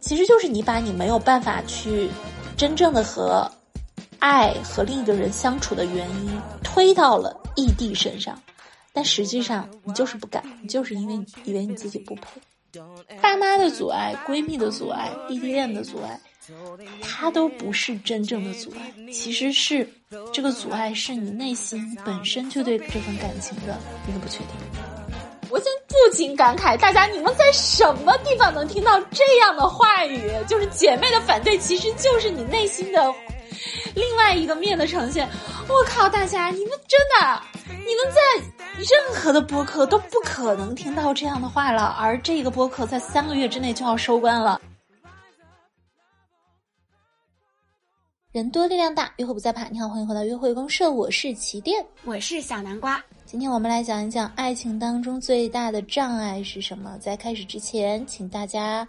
其实就是你把你没有办法去真正的和爱和另一个人相处的原因推到了异地身上，但实际上你就是不敢，你就是因为你以为你自己不配。爸妈的阻碍、闺蜜的阻碍、异地恋的阻碍，它都不是真正的阻碍，其实是这个阻碍是你内心本身就对这份感情的一个不确定。不禁感慨，大家你们在什么地方能听到这样的话语？就是姐妹的反对，其实就是你内心的另外一个面的呈现。我靠，大家你们真的，你们在任何的播客都不可能听到这样的话了，而这个播客在三个月之内就要收官了。人多力量大，约会不再怕。你好，欢迎回到约会公社，我是齐电，我是小南瓜。今天我们来讲一讲爱情当中最大的障碍是什么。在开始之前，请大家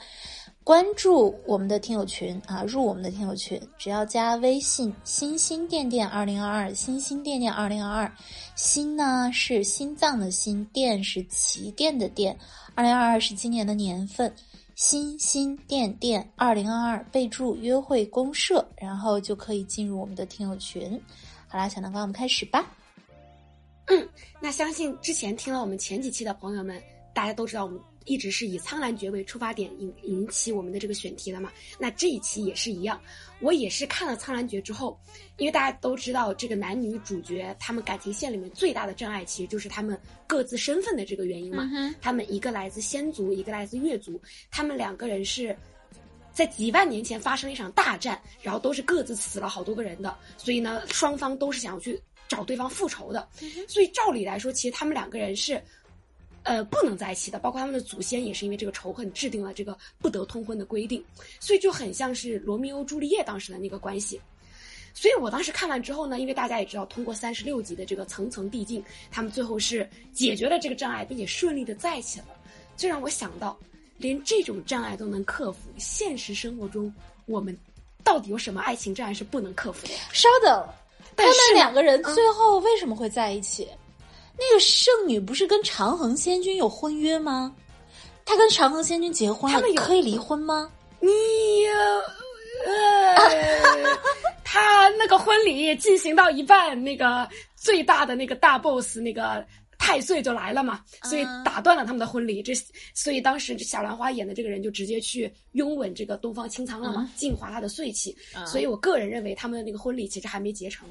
关注我们的听友群啊，入我们的听友群，只要加微信“心心电电二零二二”，心心电电二零二二，心呢是心脏的心，电是旗电的电，二零二二是今年的年份，心心电电二零二二，备注约会公社，然后就可以进入我们的听友群。好啦，小南瓜，我们开始吧。嗯，那相信之前听了我们前几期的朋友们，大家都知道我们一直是以苍兰诀为出发点引引起我们的这个选题的嘛。那这一期也是一样，我也是看了苍兰诀之后，因为大家都知道这个男女主角他们感情线里面最大的障碍，其实就是他们各自身份的这个原因嘛。他们一个来自仙族，一个来自月族，他们两个人是在几万年前发生了一场大战，然后都是各自死了好多个人的，所以呢，双方都是想要去。找对方复仇的，所以照理来说，其实他们两个人是，呃，不能在一起的。包括他们的祖先也是因为这个仇恨制定了这个不得通婚的规定，所以就很像是罗密欧朱丽叶当时的那个关系。所以我当时看完之后呢，因为大家也知道，通过三十六集的这个层层递进，他们最后是解决了这个障碍，并且顺利的在一起了。就让我想到，连这种障碍都能克服，现实生活中我们到底有什么爱情障碍是不能克服的？稍等。他们两个人最后为什么会在一起？那个圣女不是跟长恒仙君有婚约吗？他跟长恒仙君结婚了，可以离婚吗？你，呃，他那个婚礼进行到一半，那个最大的那个大 boss 那个太岁就来了嘛，所以打断了他们的婚礼。这所以当时小兰花演的这个人就直接去拥吻这个东方青苍了嘛，净化他的岁气。所以我个人认为他们的那个婚礼其实还没结成。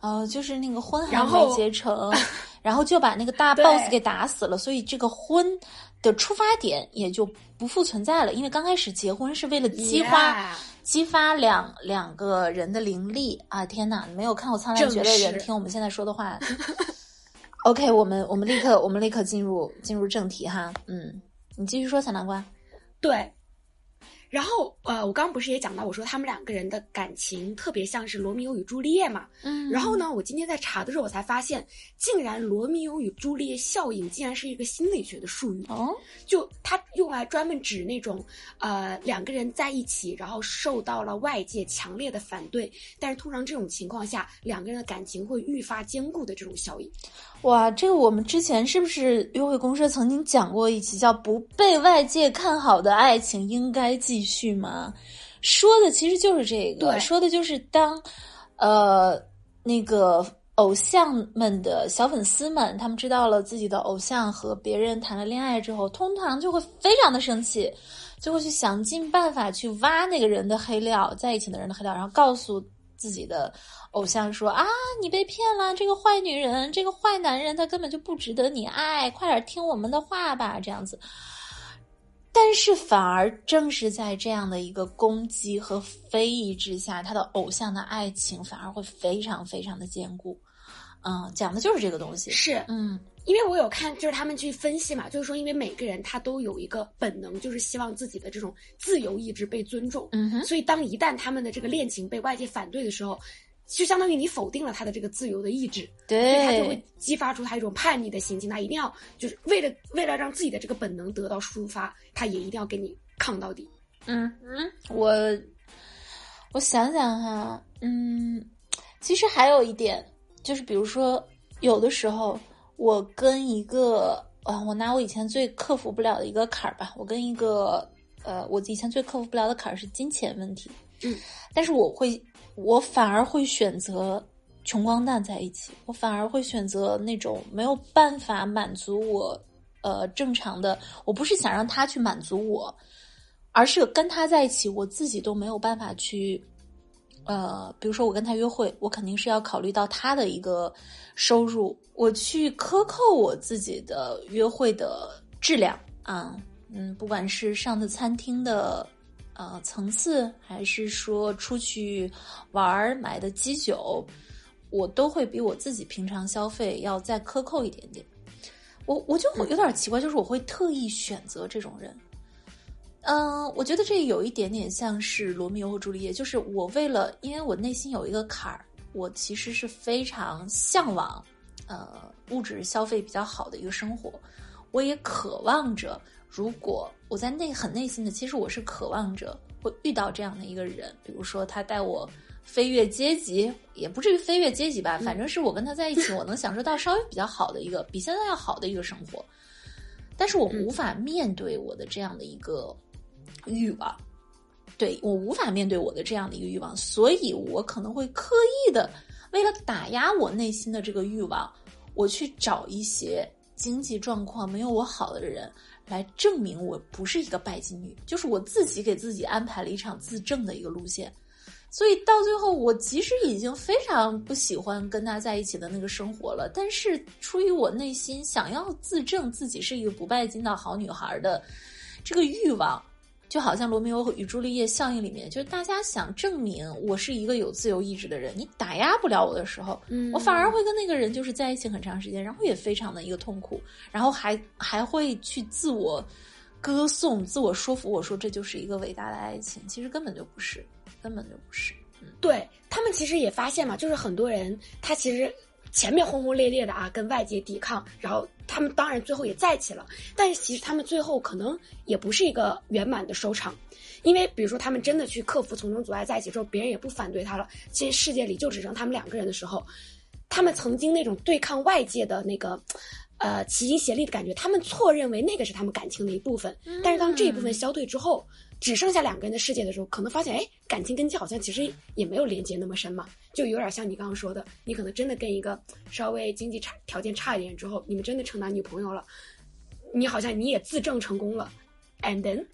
呃，就是那个婚还没结成，然后就把那个大 boss 给打死了，所以这个婚的出发点也就不复存在了。因为刚开始结婚是为了激发激发两两个人的灵力啊！天哪，没有看过《苍兰诀》的人听我们现在说的话。OK，我们我们立刻我们立刻进入进入正题哈。嗯，你继续说小南瓜。对。然后，呃，我刚刚不是也讲到，我说他们两个人的感情特别像是罗密欧与朱丽叶嘛。嗯。然后呢，我今天在查的时候，我才发现，竟然罗密欧与朱丽叶效应竟然是一个心理学的术语。哦。就它用来专门指那种，呃，两个人在一起，然后受到了外界强烈的反对，但是通常这种情况下，两个人的感情会愈发坚固的这种效应。哇，这个我们之前是不是约会公社曾经讲过一期叫《不被外界看好的爱情应该继续吗》？说的其实就是这个，说的就是当，呃，那个偶像们的小粉丝们，他们知道了自己的偶像和别人谈了恋爱之后，通常就会非常的生气，就会去想尽办法去挖那个人的黑料，在一起的人的黑料，然后告诉。自己的偶像说啊，你被骗了，这个坏女人，这个坏男人，他根本就不值得你爱，快点听我们的话吧，这样子。但是反而正是在这样的一个攻击和非议之下，他的偶像的爱情反而会非常非常的坚固。嗯，讲的就是这个东西。是，嗯。因为我有看，就是他们去分析嘛，就是说，因为每个人他都有一个本能，就是希望自己的这种自由意志被尊重。嗯哼。所以，当一旦他们的这个恋情被外界反对的时候，就相当于你否定了他的这个自由的意志。对。他就会激发出他一种叛逆的心情，他一定要就是为了为了让自己的这个本能得到抒发，他也一定要跟你抗到底。嗯嗯，我我想想哈，嗯，其实还有一点，就是比如说有的时候。我跟一个啊，我拿我以前最克服不了的一个坎儿吧，我跟一个呃，我以前最克服不了的坎儿是金钱问题。嗯，但是我会，我反而会选择穷光蛋在一起，我反而会选择那种没有办法满足我呃正常的，我不是想让他去满足我，而是跟他在一起，我自己都没有办法去。呃，比如说我跟他约会，我肯定是要考虑到他的一个收入，我去克扣我自己的约会的质量啊，嗯，不管是上的餐厅的呃层次，还是说出去玩儿买的基酒，我都会比我自己平常消费要再克扣一点点。我我就有点奇怪，就是我会特意选择这种人。嗯，我觉得这有一点点像是罗密欧和朱丽叶，就是我为了，因为我内心有一个坎儿，我其实是非常向往，呃，物质消费比较好的一个生活，我也渴望着，如果我在内很内心的，其实我是渴望着会遇到这样的一个人，比如说他带我飞跃阶级，也不至于飞跃阶级吧，反正是我跟他在一起，我能享受到稍微比较好的一个，比现在要好的一个生活，但是我无法面对我的这样的一个。欲望，对我无法面对我的这样的一个欲望，所以我可能会刻意的为了打压我内心的这个欲望，我去找一些经济状况没有我好的人来证明我不是一个拜金女，就是我自己给自己安排了一场自证的一个路线。所以到最后，我即使已经非常不喜欢跟他在一起的那个生活了，但是出于我内心想要自证自己是一个不拜金的好女孩的这个欲望。就好像罗密欧与朱丽叶效应里面，就是大家想证明我是一个有自由意志的人，你打压不了我的时候，嗯，我反而会跟那个人就是在一起很长时间，然后也非常的一个痛苦，然后还还会去自我歌颂、自我说服，我说这就是一个伟大的爱情，其实根本就不是，根本就不是。对他们其实也发现嘛，就是很多人他其实。前面轰轰烈烈的啊，跟外界抵抗，然后他们当然最后也在一起了，但是其实他们最后可能也不是一个圆满的收场，因为比如说他们真的去克服重重阻碍在一起之后，别人也不反对他了，其实世界里就只剩他们两个人的时候，他们曾经那种对抗外界的那个，呃齐心协力的感觉，他们错认为那个是他们感情的一部分，但是当这一部分消退之后。只剩下两个人的世界的时候，可能发现，哎，感情根基好像其实也没有连接那么深嘛，就有点像你刚刚说的，你可能真的跟一个稍微经济差条件差一点之后，你们真的成男女朋友了，你好像你也自证成功了，and then，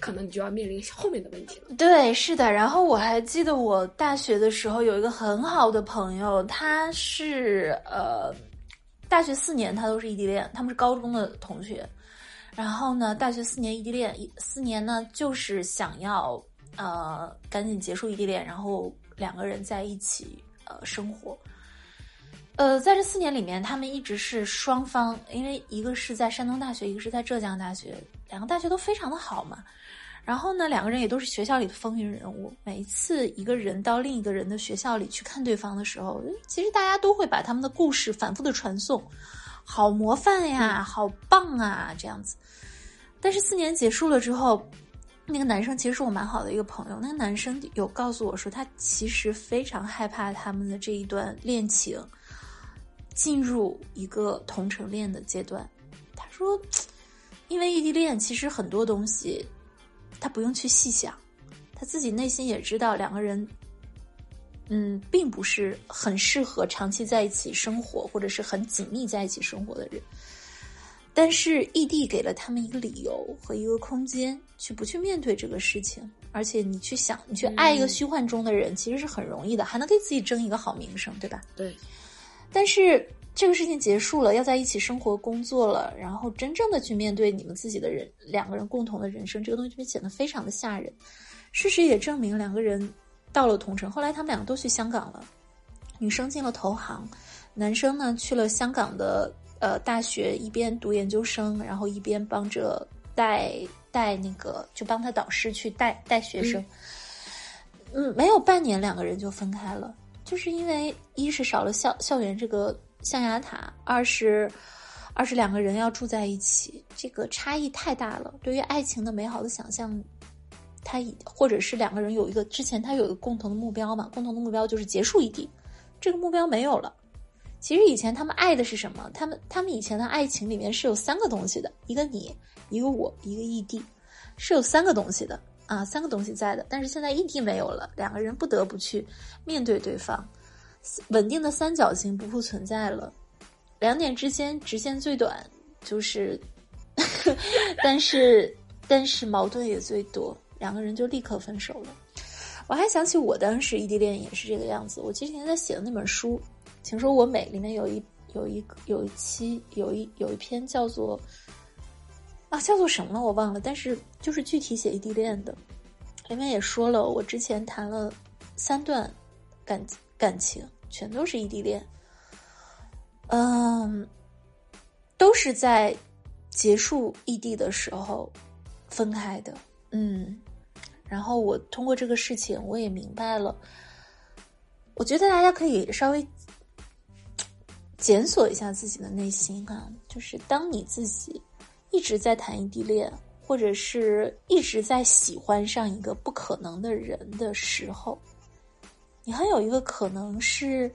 可能你就要面临后面的问题了。对，是的。然后我还记得我大学的时候有一个很好的朋友，他是呃，大学四年他都是异地恋，他们是高中的同学。然后呢，大学四年异地恋，四年呢就是想要呃赶紧结束异地恋，然后两个人在一起呃生活。呃，在这四年里面，他们一直是双方，因为一个是在山东大学，一个是在浙江大学，两个大学都非常的好嘛。然后呢，两个人也都是学校里的风云人物。每一次一个人到另一个人的学校里去看对方的时候，其实大家都会把他们的故事反复的传颂。好模范呀，好棒啊，这样子。但是四年结束了之后，那个男生其实是我蛮好的一个朋友。那个男生有告诉我说，他其实非常害怕他们的这一段恋情进入一个同城恋的阶段。他说，因为异地恋，其实很多东西他不用去细想，他自己内心也知道两个人。嗯，并不是很适合长期在一起生活，或者是很紧密在一起生活的人。但是异地给了他们一个理由和一个空间，去不去面对这个事情。而且你去想，你去爱一个虚幻中的人，其实是很容易的，还能给自己争一个好名声，对吧？对。但是这个事情结束了，要在一起生活、工作了，然后真正的去面对你们自己的人，两个人共同的人生，这个东西就会显得非常的吓人。事实也证明，两个人。到了同城，后来他们两个都去香港了。女生进了投行，男生呢去了香港的呃大学，一边读研究生，然后一边帮着带带那个，就帮他导师去带带学生。嗯，没有半年，两个人就分开了，就是因为一是少了校校园这个象牙塔，二是二是两个人要住在一起，这个差异太大了，对于爱情的美好的想象。他或者是两个人有一个之前他有一个共同的目标嘛，共同的目标就是结束异地，这个目标没有了，其实以前他们爱的是什么？他们他们以前的爱情里面是有三个东西的，一个你，一个我，一个异地，是有三个东西的啊，三个东西在的。但是现在异地没有了，两个人不得不去面对对方，稳定的三角形不复存在了，两点之间直线最短，就是，但是但是矛盾也最多，两个人就立刻分手了。我还想起我当时异地恋也是这个样子，我之前在写的那本书。请说我美里面有一有一有一期有一有一篇叫做啊叫做什么我忘了，但是就是具体写异地恋的，里面也说了我之前谈了三段感感情，全都是异地恋，嗯，都是在结束异地的时候分开的，嗯，然后我通过这个事情我也明白了，我觉得大家可以稍微。检索一下自己的内心啊，就是当你自己一直在谈异地恋，或者是一直在喜欢上一个不可能的人的时候，你很有一个可能是，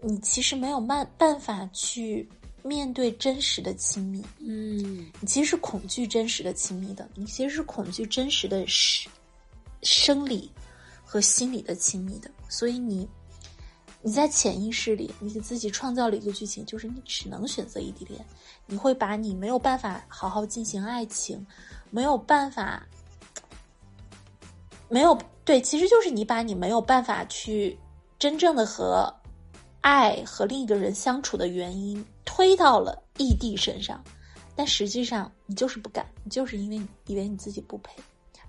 你其实没有办办法去面对真实的亲密，嗯，你其实是恐惧真实的亲密的，你其实是恐惧真实的生理和心理的亲密的，所以你。你在潜意识里，你给自己创造了一个剧情，就是你只能选择异地恋。你会把你没有办法好好进行爱情，没有办法，没有对，其实就是你把你没有办法去真正的和爱和另一个人相处的原因推到了异地身上，但实际上你就是不敢，你就是因为以为你自己不配。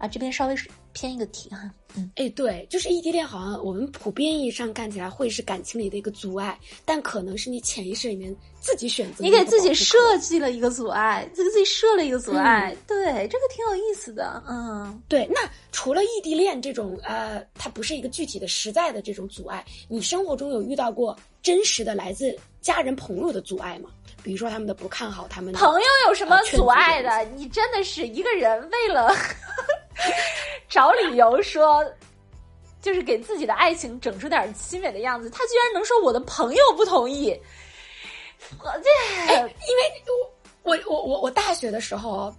啊，这边稍微是偏一个题哈，嗯，哎，对，就是异地恋，好像我们普遍意义上看起来会是感情里的一个阻碍，但可能是你潜意识里面自己选择，你给自己设计了一个阻碍，给自己设了一个阻碍，对，这个挺有意思的，嗯，对。那除了异地恋这种，呃，它不是一个具体的实在的这种阻碍，你生活中有遇到过真实的来自家人朋友的阻碍吗？比如说他们的不看好他们朋友有什么阻碍的？你真的是一个人为了 找理由说，就是给自己的爱情整出点凄美的样子，他居然能说我的朋友不同意？我这，因为我我我我我大学的时候，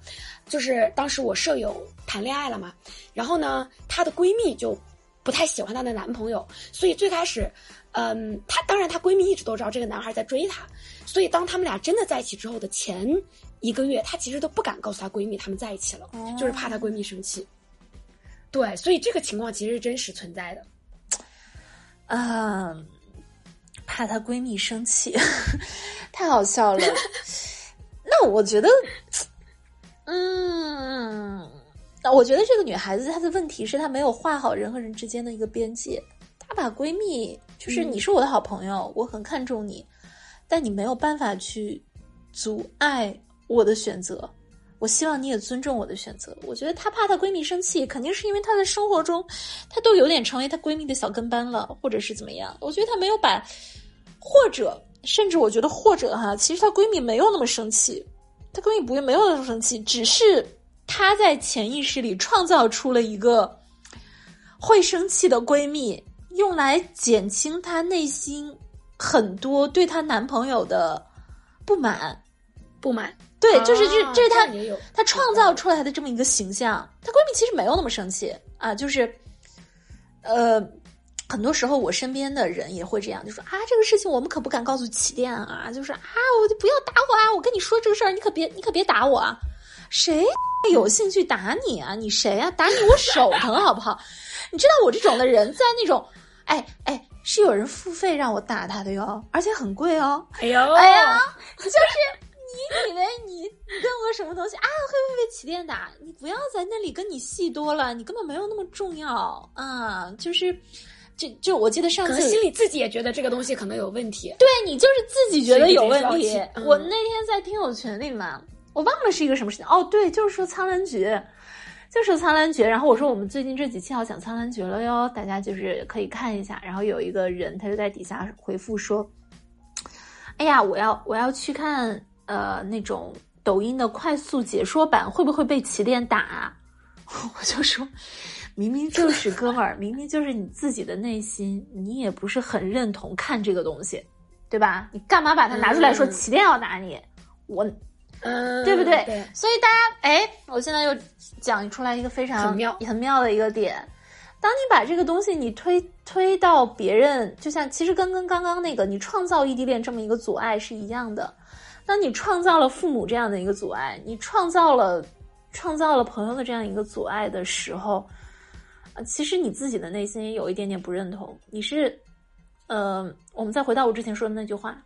就是当时我舍友谈恋爱了嘛，然后呢，她的闺蜜就不太喜欢她的男朋友，所以最开始。嗯，她当然，她闺蜜一直都知道这个男孩在追她，所以当他们俩真的在一起之后的前一个月，她其实都不敢告诉她闺蜜他们在一起了，就是怕她闺蜜生气。对，所以这个情况其实是真实存在的。啊，怕她闺蜜生气，太好笑了。那我觉得，嗯，那我觉得这个女孩子她的问题是她没有画好人和人之间的一个边界。她把闺蜜就是你是我的好朋友，我很看重你，但你没有办法去阻碍我的选择。我希望你也尊重我的选择。我觉得她怕她闺蜜生气，肯定是因为她在生活中，她都有点成为她闺蜜的小跟班了，或者是怎么样。我觉得她没有把，或者甚至我觉得或者哈，其实她闺蜜没有那么生气，她闺蜜不会没有那么生气，只是她在潜意识里创造出了一个会生气的闺蜜。用来减轻她内心很多对她男朋友的不满，不满。对，就是这，这是她她创造出来的这么一个形象。她闺蜜其实没有那么生气啊，就是，呃，很多时候我身边的人也会这样，就说啊，这个事情我们可不敢告诉起点啊，就是啊，我就不要打我啊，我跟你说这个事儿，你可别，你可别打我啊，谁有兴趣打你啊？你谁啊？打你我手疼好不好？你知道我这种的人在那种。哎哎，是有人付费让我打他的哟，而且很贵哦。哎呦，哎呀，就是你以为你你跟我什么东西啊？会不会被起电打？你不要在那里跟你戏多了，你根本没有那么重要啊。就是，就就我记得上次心里自己也觉得这个东西可能有问题。对你就是自己觉得有问题。我那天在听友群里嘛，我忘了是一个什么事情。哦，对，就是说苍兰诀。就是《苍兰诀》，然后我说我们最近这几期要讲《苍兰诀》了哟，大家就是可以看一下。然后有一个人他就在底下回复说：“哎呀，我要我要去看呃那种抖音的快速解说版，会不会被起点打？” 我就说：“明明就是哥们儿，明明就是你自己的内心，你也不是很认同看这个东西。”对吧？你干嘛把它拿出来说嗯起点要打你？我嗯，对不对？对，所以大家，哎，我现在又讲出来一个非常很妙很妙的一个点。当你把这个东西你推推到别人，就像其实跟跟刚刚那个你创造异地恋这么一个阻碍是一样的。当你创造了父母这样的一个阻碍，你创造了创造了朋友的这样一个阻碍的时候，呃，其实你自己的内心也有一点点不认同。你是，呃，我们再回到我之前说的那句话，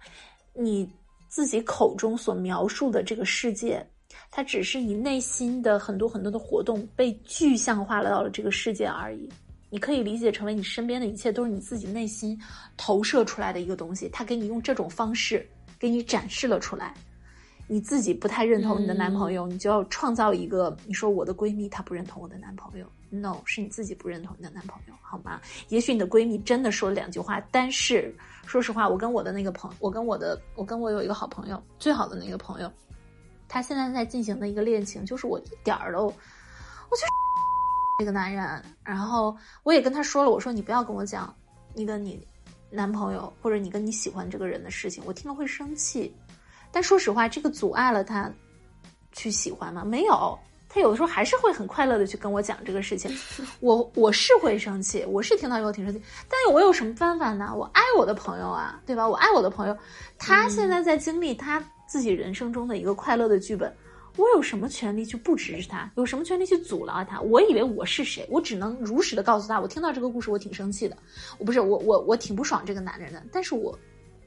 你自己口中所描述的这个世界，它只是你内心的很多很多的活动被具象化了到了这个世界而已。你可以理解成为你身边的一切都是你自己内心投射出来的一个东西，他给你用这种方式给你展示了出来。你自己不太认同你的男朋友，你就要创造一个，你说我的闺蜜她不认同我的男朋友，no，是你自己不认同你的男朋友，好吗？也许你的闺蜜真的说了两句话，但是说实话，我跟我的那个朋，我跟我的，我跟我有一个好朋友，最好的那个朋友，他现在在进行的一个恋情，就是我一点儿都，我就这 个男人，然后我也跟他说了，我说你不要跟我讲你跟你男朋友或者你跟你喜欢这个人的事情，我听了会生气。但说实话，这个阻碍了他去喜欢吗？没有，他有的时候还是会很快乐的去跟我讲这个事情。我我是会生气，我是听到以后挺生气，但我有什么办法呢？我爱我的朋友啊，对吧？我爱我的朋友，他现在在经历他自己人生中的一个快乐的剧本。我有什么权利去不支持他？有什么权利去阻挠他？我以为我是谁？我只能如实的告诉他，我听到这个故事，我挺生气的。我不是我我我挺不爽这个男人的，但是我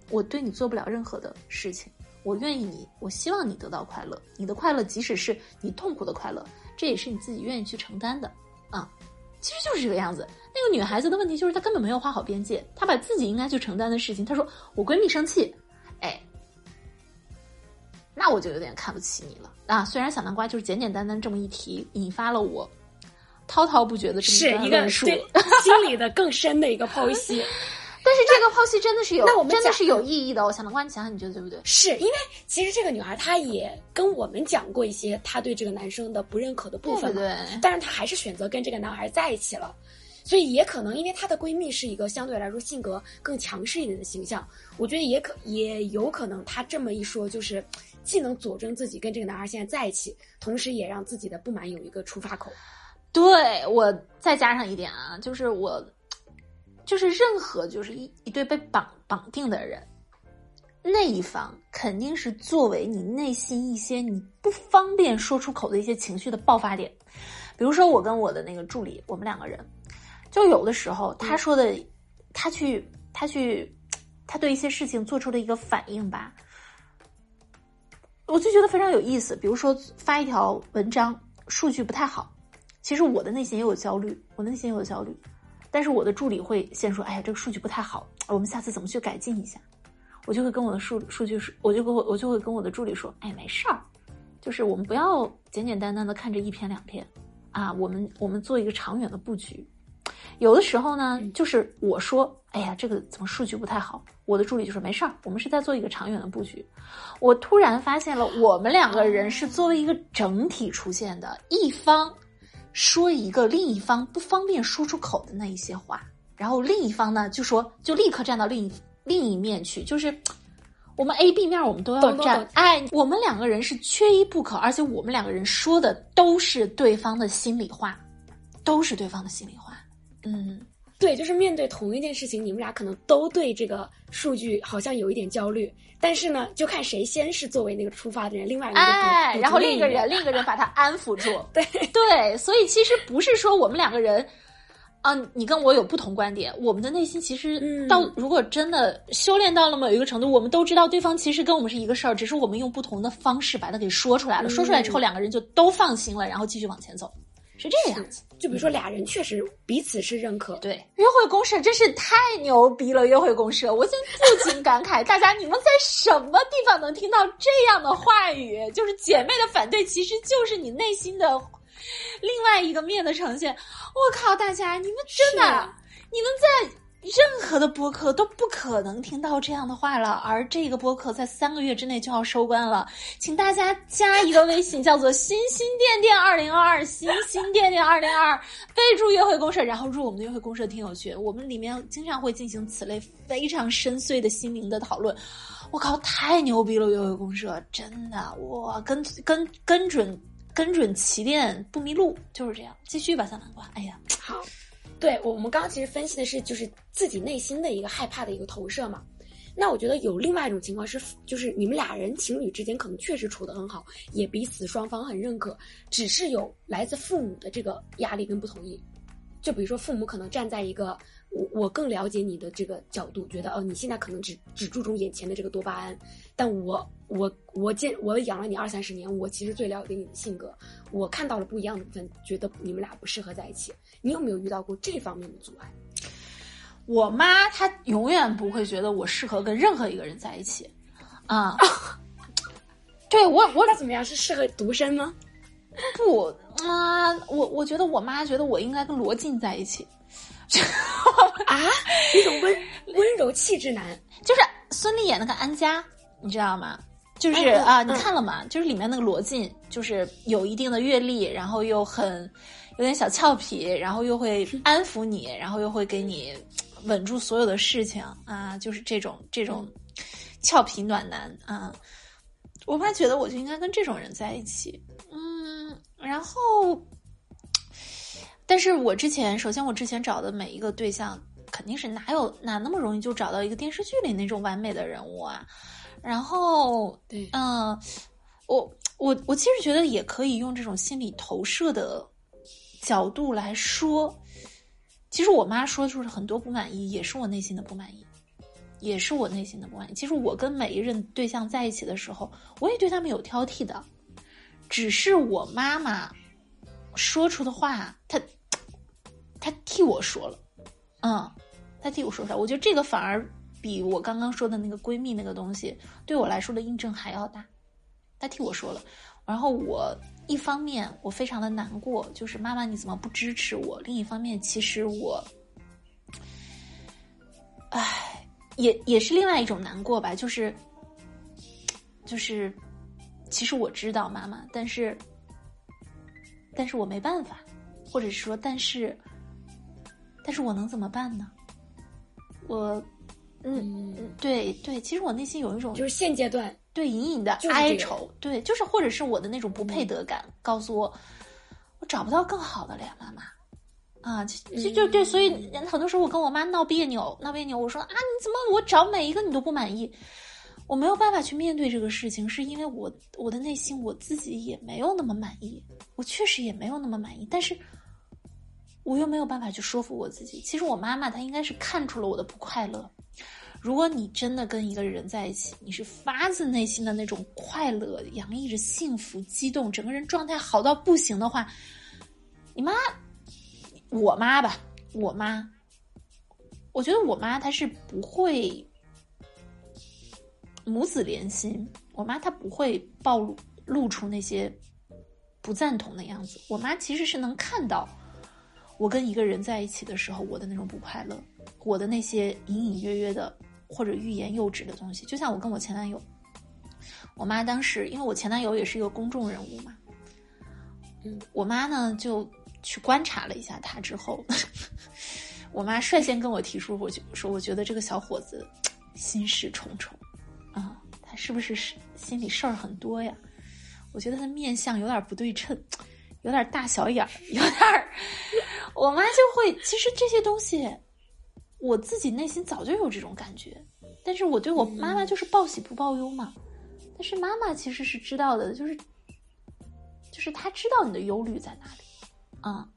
我对你做不了任何的事情。我愿意你，我希望你得到快乐。你的快乐，即使是你痛苦的快乐，这也是你自己愿意去承担的啊。其实就是这个样子。那个女孩子的问题就是她根本没有画好边界，她把自己应该去承担的事情，她说我闺蜜生气，哎，那我就有点看不起你了啊。虽然小南瓜就是简简单单这么一提，引发了我滔滔不绝的这么一个段论述。心里的更深的一个剖析。但是这个剖析真的是有，那我们真的是有意义的。我小南瓜，你想想，你觉得对不对？是因为其实这个女孩她也跟我们讲过一些她对这个男生的不认可的部分嘛，对对但是她还是选择跟这个男孩在一起了。所以也可能因为她的闺蜜是一个相对来说性格更强势一点的形象，我觉得也可也有可能她这么一说，就是既能佐证自己跟这个男孩现在在一起，同时也让自己的不满有一个出发口。对我再加上一点啊，就是我，就是任何就是一一对被绑绑定的人，那一方肯定是作为你内心一些你不方便说出口的一些情绪的爆发点。比如说我跟我的那个助理，我们两个人，就有的时候他说的，他去他去，他对一些事情做出的一个反应吧，我就觉得非常有意思。比如说发一条文章，数据不太好。其实我的内心也有焦虑，我的内心也有焦虑，但是我的助理会先说：“哎呀，这个数据不太好，我们下次怎么去改进一下？”我就会跟我的数数据说，我就跟我我就会跟我的助理说：“哎，没事儿，就是我们不要简简单单的看这一篇两篇啊，我们我们做一个长远的布局。有的时候呢，就是我说：‘哎呀，这个怎么数据不太好？’我的助理就说：‘没事儿，我们是在做一个长远的布局。’我突然发现了，我们两个人是作为一个整体出现的，一方。”说一个另一方不方便说出口的那一些话，然后另一方呢就说就立刻站到另一另一面去，就是我们 A、B 面我们都要站。哎，我们两个人是缺一不可，而且我们两个人说的都是对方的心里话，都是对方的心里话。嗯，对，就是面对同一件事情，你们俩可能都对这个数据好像有一点焦虑，但是呢，就看谁先是作为那个出发的人，另外一个哎，然后另一个人人，另一个人把他安抚住。对对，所以其实不是说我们两个人，啊、你跟我有不同观点，我们的内心其实嗯到、如果真的修炼到了某一个程度，我们都知道对方其实跟我们是一个事儿，只是我们用不同的方式把它给说出来了。说出来之后，两个人就都放心了，然后继续往前走，是这样子。就比如说俩人确实彼此是认可，对，约会公社真是太牛逼了！约会公社，我现在不禁 感慨，大家你们在什么地方能听到这样的话语？就是姐妹的反对，其实就是你内心的另外一个面的呈现。我靠，大家你们真的，你们在任何的播客都不可能听到这样的话了，而这个播客在三个月之内就要收官了，请大家加一个微信，叫做“新新店店二零二二”，新新店店二零二二，备注约会公社，然后入我们的约会公社听友群，我们里面经常会进行此类非常深邃的心灵的讨论。我靠，太牛逼了！约会公社真的，哇，跟跟跟准跟准起点不迷路，就是这样。继续吧，小南瓜。哎呀，好。对我，们刚刚其实分析的是就是自己内心的一个害怕的一个投射嘛。那我觉得有另外一种情况是，就是你们俩人情侣之间可能确实处得很好，也彼此双方很认可，只是有来自父母的这个压力跟不同意。就比如说父母可能站在一个。我我更了解你的这个角度，觉得哦，你现在可能只只注重眼前的这个多巴胺，但我我我见我养了你二三十年，我其实最了解你的性格，我看到了不一样的部分，觉得你们俩不适合在一起。你有没有遇到过这方面的阻碍？我妈她永远不会觉得我适合跟任何一个人在一起，啊，对我我那怎么样是适合独身吗？不啊，我我觉得我妈觉得我应该跟罗晋在一起。啊，一种温温柔气质男，就是孙俪演那个安家，你知道吗？就是啊，你看了吗？就是里面那个罗晋，就是有一定的阅历，然后又很有点小俏皮，然后又会安抚你，然后又会给你稳住所有的事情啊，就是这种这种俏皮暖男啊。我妈觉得我就应该跟这种人在一起，嗯，然后。但是我之前，首先我之前找的每一个对象，肯定是哪有哪那么容易就找到一个电视剧里那种完美的人物啊？然后，对，嗯，我我我其实觉得也可以用这种心理投射的角度来说，其实我妈说出了很多不满意，也是我内心的不满意，也是我内心的不满意。其实我跟每一任对象在一起的时候，我也对他们有挑剔的，只是我妈妈说出的话，她。他替我说了，嗯，他替我说出来，我觉得这个反而比我刚刚说的那个闺蜜那个东西对我来说的印证还要大。他替我说了，然后我一方面我非常的难过，就是妈妈你怎么不支持我？另一方面，其实我，唉，也也是另外一种难过吧，就是，就是，其实我知道妈妈，但是，但是我没办法，或者是说，但是。但是我能怎么办呢？我，嗯，对对，其实我内心有一种，就是现阶段对隐隐的哀愁，对，就是或者是我的那种不配得感，告诉我我找不到更好的了呀，妈妈啊，就就对，所以很多时候我跟我妈闹别扭，闹别扭，我说啊，你怎么我找每一个你都不满意？我没有办法去面对这个事情，是因为我我的内心我自己也没有那么满意，我确实也没有那么满意，但是。我又没有办法去说服我自己。其实我妈妈她应该是看出了我的不快乐。如果你真的跟一个人在一起，你是发自内心的那种快乐，洋溢着幸福、激动，整个人状态好到不行的话，你妈，我妈吧，我妈，我觉得我妈她是不会母子连心。我妈她不会暴露露出那些不赞同的样子。我妈其实是能看到。我跟一个人在一起的时候，我的那种不快乐，我的那些隐隐约约的或者欲言又止的东西，就像我跟我前男友，我妈当时，因为我前男友也是一个公众人物嘛，嗯，我妈呢就去观察了一下他之后，我妈率先跟我提出，我就说我觉得这个小伙子心事重重啊，他是不是是心里事儿很多呀？我觉得他面相有点不对称。有点大小眼儿，有点儿，我妈就会。其实这些东西，我自己内心早就有这种感觉，但是我对我妈妈就是报喜不报忧嘛。但是妈妈其实是知道的，就是，就是她知道你的忧虑在哪里，啊。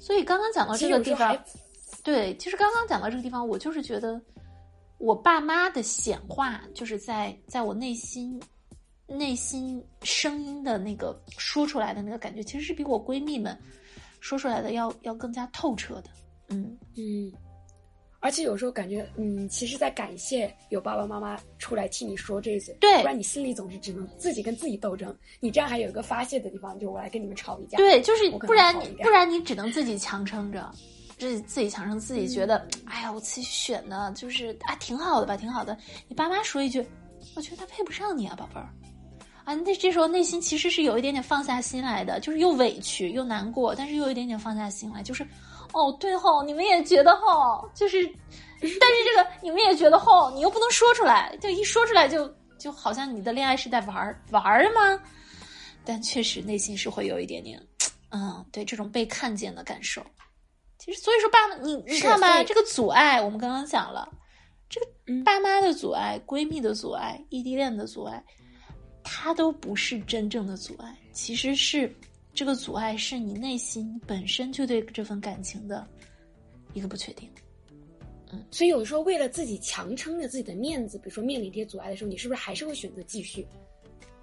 所以刚刚讲到这个地方，对，其实刚刚讲到这个地方，我就是觉得我爸妈的显化，就是在在我内心。内心声音的那个说出来的那个感觉，其实是比我闺蜜们说出来的要要更加透彻的。嗯嗯，而且有时候感觉，嗯，其实在感谢有爸爸妈妈出来替你说这些，对，不然你心里总是只能自己跟自己斗争。你这样还有一个发泄的地方，就我来跟你们吵一架。对，就是不然你不然你只能自己强撑着。自己自己强撑，自己觉得，哎呀，我自己选的就是啊，挺好的吧，挺好的。你爸妈说一句，我觉得他配不上你啊，宝贝儿。啊，那这时候内心其实是有一点点放下心来的，就是又委屈又难过，但是又有一点点放下心来，就是，哦，对吼，你们也觉得吼，就是，但是这个你们也觉得吼，你又不能说出来，就一说出来就就好像你的恋爱是在玩玩吗？但确实内心是会有一点点，嗯，对这种被看见的感受。其实所以说，爸妈，你你看吧，这个阻碍我们刚刚讲了，这个爸妈的阻碍、闺蜜的阻碍、异地恋的阻碍。它都不是真正的阻碍，其实是这个阻碍是你内心本身就对这份感情的一个不确定。嗯，所以有的时候为了自己强撑着自己的面子，比如说面临这些阻碍的时候，你是不是还是会选择继续？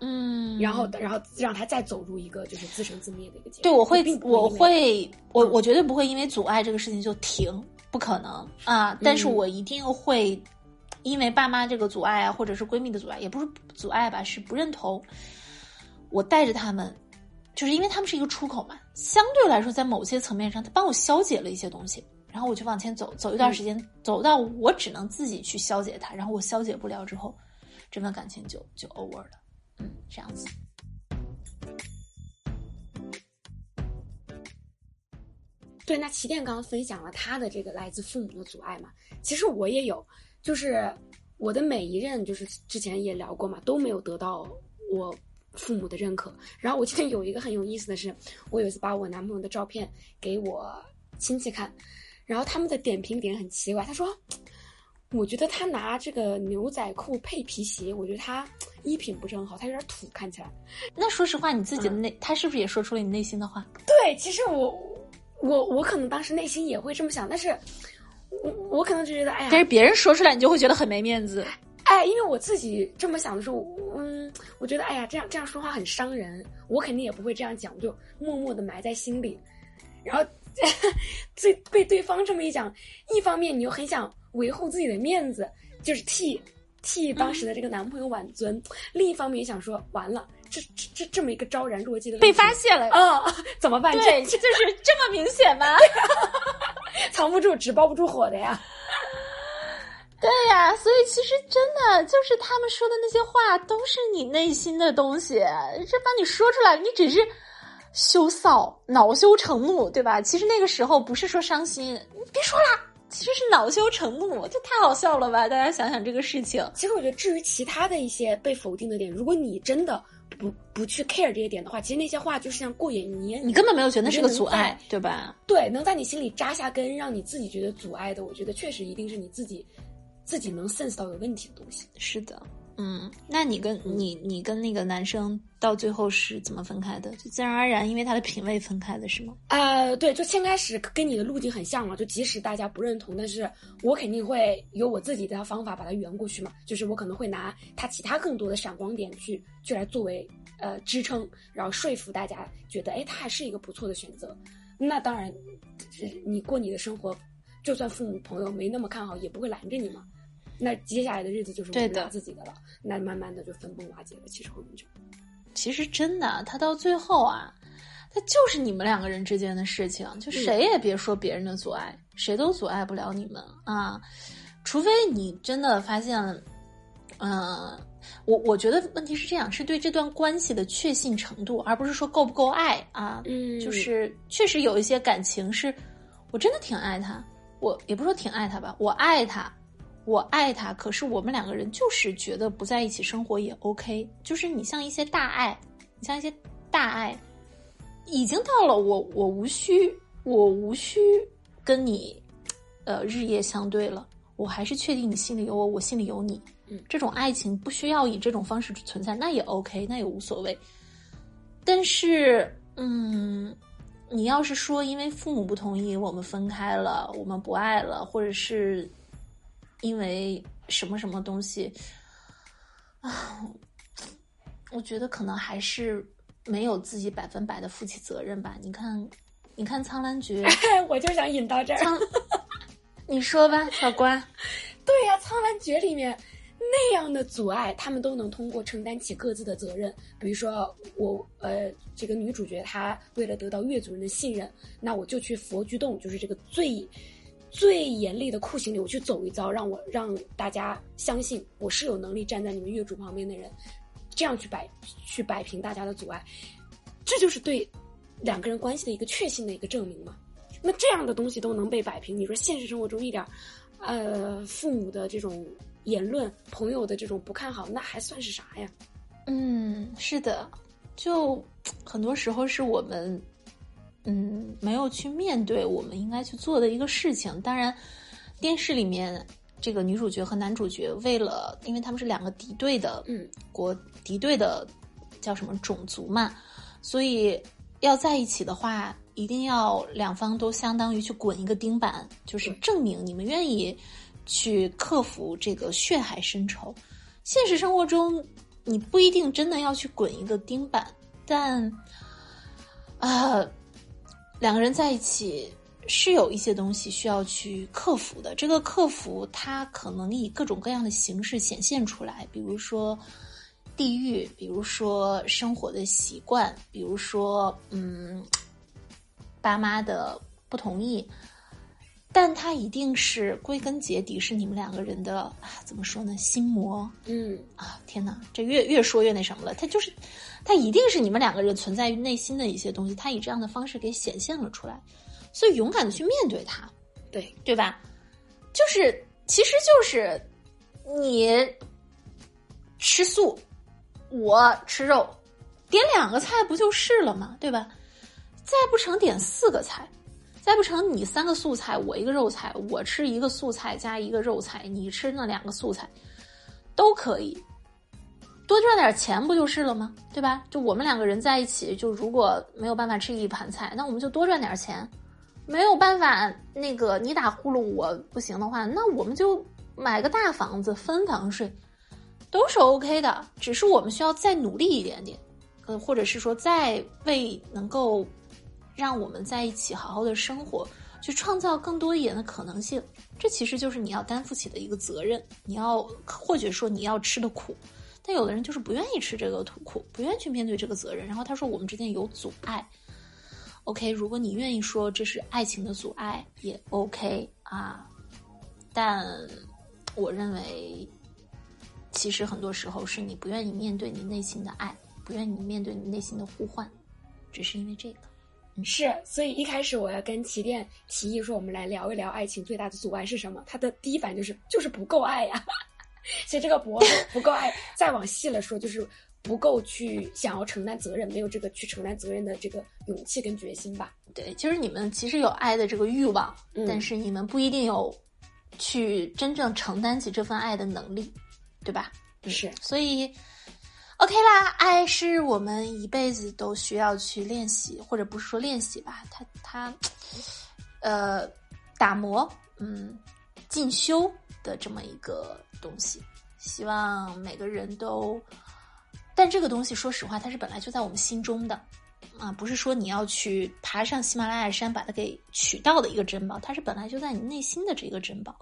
嗯，然后然后让他再走入一个就是自生自灭的一个阶段。对，我会，我会，我我绝对不会因为阻碍这个事情就停，不可能啊！但是我一定会。因为爸妈这个阻碍啊，或者是闺蜜的阻碍，也不是阻碍吧，是不认同。我带着他们，就是因为他们是一个出口嘛，相对来说，在某些层面上，他帮我消解了一些东西，然后我就往前走，走一段时间，走到我只能自己去消解它，然后我消解不了之后，这份感情就就 over 了，嗯，这样子。对，那起点刚刚分享了他的这个来自父母的阻碍嘛，其实我也有。就是我的每一任，就是之前也聊过嘛，都没有得到我父母的认可。然后我记得有一个很有意思的是，我有一次把我男朋友的照片给我亲戚看，然后他们的点评点很奇怪，他说：“我觉得他拿这个牛仔裤配皮鞋，我觉得他衣品不是很好，他有点土，看起来。”那说实话，你自己的内，他是不是也说出了你内心的话？对，其实我我我可能当时内心也会这么想，但是。我我可能就觉得，哎呀，但是别人说出来，你就会觉得很没面子。哎，因为我自己这么想的时候，嗯，我觉得，哎呀，这样这样说话很伤人，我肯定也不会这样讲，我就默默的埋在心里。然后，被被对方这么一讲，一方面你又很想维护自己的面子，就是替替当时的这个男朋友挽尊；另一方面也想说，完了，这这这这么一个昭然若揭的被发现了啊，怎么办？对，就是这么明显吗？藏不住，纸包不住火的呀。对呀，所以其实真的就是他们说的那些话，都是你内心的东西。这把你说出来，你只是羞臊、恼羞成怒，对吧？其实那个时候不是说伤心，你别说了，其实是恼羞成怒，这太好笑了吧？大家想想这个事情。其实我觉得，至于其他的一些被否定的点，如果你真的。不不去 care 这些点的话，其实那些话就是像过眼云烟，你根本没有觉得那是个阻碍，对吧？对，能在你心里扎下根，让你自己觉得阻碍的，我觉得确实一定是你自己自己能 sense 到有问题的东西。是的。嗯，那你跟你你跟那个男生到最后是怎么分开的？就自然而然因为他的品味分开的是吗？呃，对，就先开始跟你的路径很像嘛，就即使大家不认同，但是我肯定会有我自己的方法把它圆过去嘛。就是我可能会拿他其他更多的闪光点去去来作为呃支撑，然后说服大家觉得，哎，他还是一个不错的选择。那当然，你过你的生活，就算父母朋友没那么看好，也不会拦着你嘛。那接下来的日子就是我们俩自己的了。那慢慢的就分崩瓦解了。其实后面就，其实真的，他到最后啊，他就是你们两个人之间的事情，就谁也别说别人的阻碍，谁都阻碍不了你们啊。除非你真的发现，嗯，我我觉得问题是这样，是对这段关系的确信程度，而不是说够不够爱啊。嗯，就是确实有一些感情是，我真的挺爱他，我也不说挺爱他吧，我爱他。我爱他，可是我们两个人就是觉得不在一起生活也 OK。就是你像一些大爱，你像一些大爱，已经到了我我无需我无需跟你，呃日夜相对了。我还是确定你心里有我，我心里有你。嗯，这种爱情不需要以这种方式存在，那也 OK，那也无所谓。但是，嗯，你要是说因为父母不同意，我们分开了，我们不爱了，或者是。因为什么什么东西啊？我觉得可能还是没有自己百分百的负起责任吧。你看，你看《苍兰诀 》，我就想引到这儿。你说吧，小关。对呀，《苍兰诀》里面那样的阻碍，他们都能通过承担起各自的责任。比如说，我呃，这个女主角她为了得到月族人的信任，那我就去佛居洞，就是这个最最严厉的酷刑里，我去走一遭，让我让大家相信我是有能力站在你们月主旁边的人，这样去摆去摆平大家的阻碍，这就是对两个人关系的一个确信的一个证明嘛。那这样的东西都能被摆平，你说现实生活中一点，呃，父母的这种。言论朋友的这种不看好，那还算是啥呀？嗯，是的，就很多时候是我们，嗯，没有去面对我们应该去做的一个事情。当然，电视里面这个女主角和男主角为了，因为他们是两个敌对的，嗯，国敌对的叫什么种族嘛，所以要在一起的话，一定要两方都相当于去滚一个钉板，就是证明你们愿意。去克服这个血海深仇，现实生活中你不一定真的要去滚一个钉板，但啊，两个人在一起是有一些东西需要去克服的。这个克服，它可能以各种各样的形式显现出来，比如说地域，比如说生活的习惯，比如说嗯，爸妈的不同意。但它一定是归根结底是你们两个人的啊，怎么说呢？心魔。嗯啊，天哪，这越越说越那什么了。它就是，它一定是你们两个人存在于内心的一些东西，它以这样的方式给显现了出来。所以勇敢的去面对它，对对吧？就是，其实就是你吃素，我吃肉，点两个菜不就是了吗？对吧？再不成点四个菜。再不成，你三个素菜，我一个肉菜，我吃一个素菜加一个肉菜，你吃那两个素菜，都可以，多赚点钱不就是了吗？对吧？就我们两个人在一起，就如果没有办法吃一盘菜，那我们就多赚点钱；没有办法，那个你打呼噜我不行的话，那我们就买个大房子分房睡，都是 OK 的。只是我们需要再努力一点点，呃，或者是说再为能够。让我们在一起好好的生活，去创造更多一点的可能性。这其实就是你要担负起的一个责任。你要或者说你要吃的苦，但有的人就是不愿意吃这个苦，不愿意去面对这个责任。然后他说我们之间有阻碍。OK，如果你愿意说这是爱情的阻碍，也 OK 啊。但我认为，其实很多时候是你不愿意面对你内心的爱，不愿意面对你内心的呼唤，只是因为这个。是，所以一开始我要跟齐电提议说，我们来聊一聊爱情最大的阻碍是什么？他的第一反应就是就是不够爱呀。其实这个不 不够爱，再往细了说，就是不够去想要承担责任，没有这个去承担责任的这个勇气跟决心吧。对，其实你们其实有爱的这个欲望，但是你们不一定有去真正承担起这份爱的能力，对吧？是，所以。OK 啦，爱是我们一辈子都需要去练习，或者不是说练习吧，它它，呃，打磨，嗯，进修的这么一个东西。希望每个人都，但这个东西说实话，它是本来就在我们心中的，啊，不是说你要去爬上喜马拉雅山把它给取到的一个珍宝，它是本来就在你内心的这个珍宝。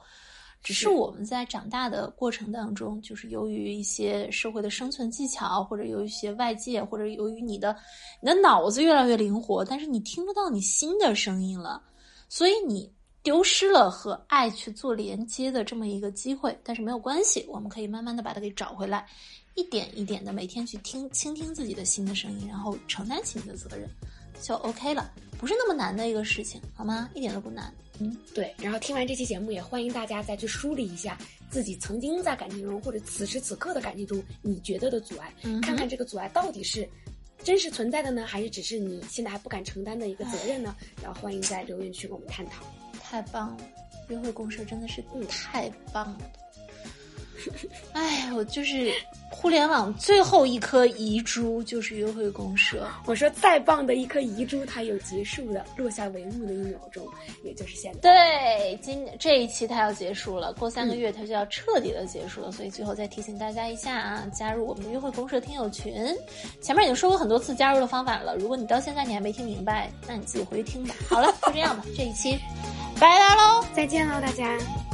只是我们在长大的过程当中，就是由于一些社会的生存技巧，或者由于一些外界，或者由于你的你的脑子越来越灵活，但是你听不到你新的声音了，所以你丢失了和爱去做连接的这么一个机会。但是没有关系，我们可以慢慢的把它给找回来，一点一点的每天去听倾听自己的新的声音，然后承担起你的责任，就 OK 了，不是那么难的一个事情，好吗？一点都不难。嗯，对。然后听完这期节目，也欢迎大家再去梳理一下自己曾经在感情中，或者此时此刻的感情中，你觉得的阻碍，看看这个阻碍到底是真实存在的呢，还是只是你现在还不敢承担的一个责任呢？然后欢迎在留言区跟我们探讨。太棒了，约会公社真的是太棒了。哎，我就是互联网最后一颗遗珠，就是约会公社。我说再棒的一颗遗珠，它有结束的落下帷幕的一秒钟，也就是现在。对，今这一期它要结束了，过三个月它就要彻底的结束了。所以最后再提醒大家一下啊，加入我们的约会公社听友群。前面已经说过很多次加入的方法了，如果你到现在你还没听明白，那你自己回去听吧。好了，就这样吧，这一期拜拜喽，再见喽，大家。